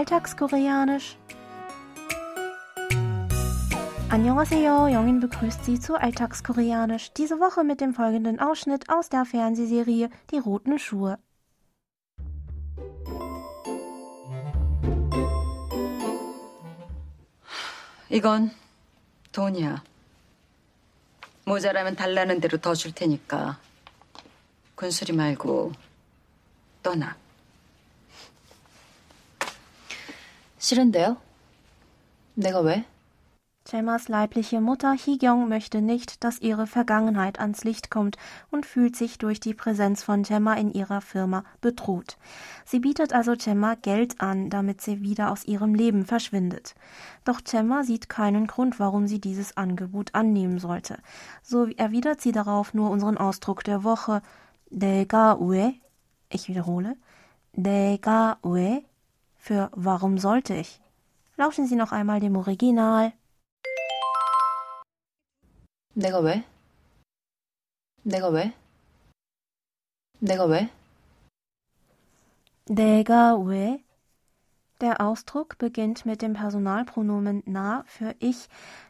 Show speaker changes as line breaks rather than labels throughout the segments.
Alltagskoreanisch. Annyeonghaseyo, Jongin begrüßt Sie zu Alltagskoreanisch. Diese Woche mit dem folgenden Ausschnitt aus der Fernsehserie Die roten Schuhe.
이건 돈이야. 모자라면 달라는 대로 더 줄 테니까 군수리 말고 떠나.
싫은데요? 내가 왜?
Chemas leibliche Mutter Hee-gyong möchte nicht, dass ihre Vergangenheit ans Licht kommt und fühlt sich durch die Präsenz von Chema in ihrer Firma bedroht. Sie bietet also Chema Geld an, damit sie wieder aus ihrem Leben verschwindet. Doch Chema sieht keinen Grund, warum sie dieses Angebot annehmen sollte. So erwidert sie darauf nur unseren Ausdruck der Woche. 내가 왜? Ich wiederhole. 내가 왜? Für warum sollte ich? Lauschen Sie noch einmal dem Original.
내가 왜? 내가 왜? 내가 왜?
내가 왜? Der Ausdruck beginnt mit dem Personalpronomen na für ich,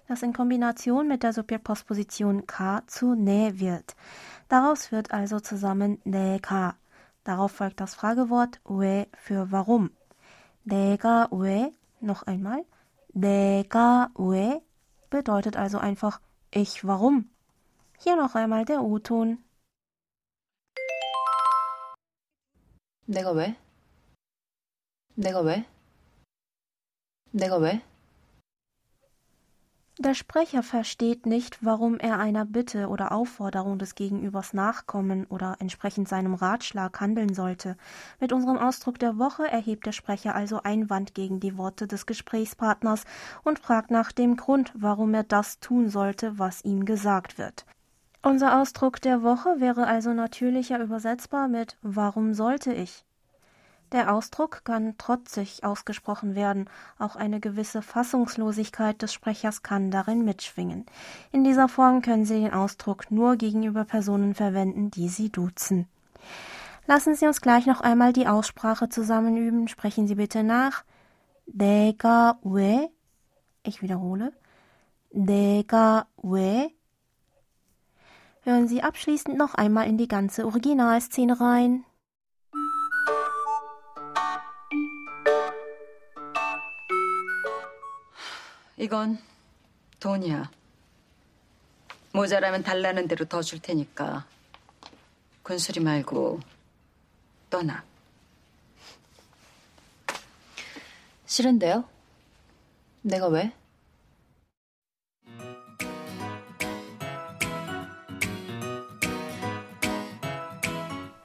das in Kombination mit der Subjektpostposition ka zu ne wird. Daraus wird also zusammen 내가. Darauf folgt das Fragewort 왜 für warum. 내가 왜? Noch einmal. 내가 왜? bedeutet also einfach ich warum. Hier noch einmal der O-Ton.
내가 왜? 내가 왜? 내가 왜?
Der Sprecher versteht nicht, warum er einer Bitte oder Aufforderung des Gegenübers nachkommen oder entsprechend seinem Ratschlag handeln sollte. Mit unserem Ausdruck der Woche erhebt der Sprecher also Einwand gegen die Worte des Gesprächspartners und fragt nach dem Grund, warum er das tun sollte, was ihm gesagt wird. Unser Ausdruck der Woche wäre also natürlicher übersetzbar mit Warum sollte ich? Der Ausdruck kann trotzig ausgesprochen werden, auch eine gewisse Fassungslosigkeit des Sprechers kann darin mitschwingen. In dieser Form können Sie den Ausdruck nur gegenüber Personen verwenden, die Sie duzen. Lassen Sie uns gleich noch einmal die Aussprache zusammen üben. Sprechen Sie bitte nach. 내가 왜? Ich wiederhole. 내가 왜? Hören Sie abschließend noch einmal in die ganze Originalszene rein.
이건 돈이야. 모자라면 달라는 대로 더 줄 테니까 군수리 말고 떠나.
싫은데요? 내가 왜?